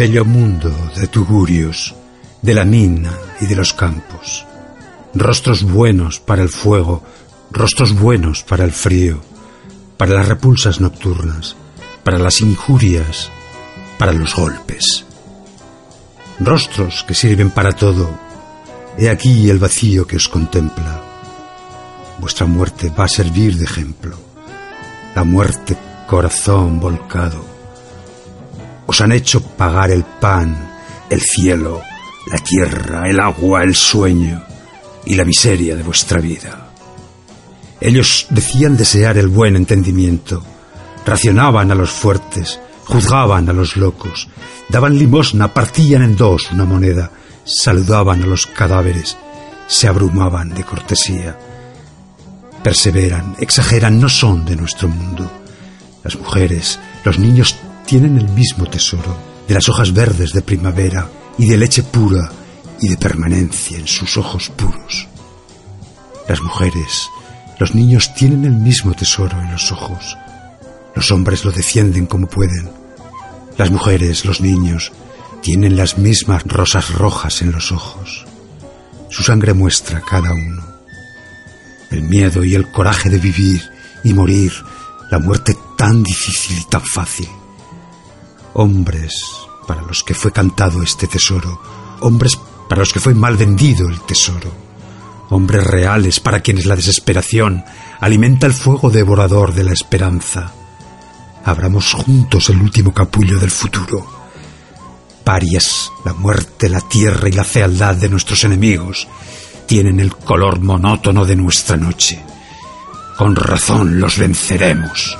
Bello mundo de tugurios, de la mina y de los campos. Rostros buenos para el fuego, rostros buenos para el frío, para las repulsas nocturnas, para las injurias, para los golpes. Rostros que sirven para todo. He aquí el vacío que os contempla. Vuestra muerte va a servir de ejemplo. La muerte corazón volcado han hecho pagar el pan, el cielo, la tierra, el agua, el sueño y la miseria de vuestra vida. Ellos decían desear el buen entendimiento, racionaban a los fuertes, juzgaban a los locos, daban limosna, partían en dos una moneda, saludaban a los cadáveres, se abrumaban de cortesía. Perseveran, exageran, no son de nuestro mundo. Las mujeres, los niños tienen el mismo tesoro de las hojas verdes de primavera y de leche pura y de permanencia en sus ojos puros. Las mujeres, los niños tienen el mismo tesoro en los ojos. Los hombres lo defienden como pueden. Las mujeres, los niños, tienen las mismas rosas rojas en los ojos. Su sangre muestra cada uno. El miedo y el coraje de vivir y morir, la muerte tan difícil y tan fácil hombres para los que fue cantado este tesoro, hombres para los que fue mal vendido el tesoro, hombres reales para quienes la desesperación alimenta el fuego devorador de la esperanza. Abramos juntos el último capullo del futuro. Parias, la muerte, la tierra y la fealdad de nuestros enemigos tienen el color monótono de nuestra noche. Con razón los venceremos.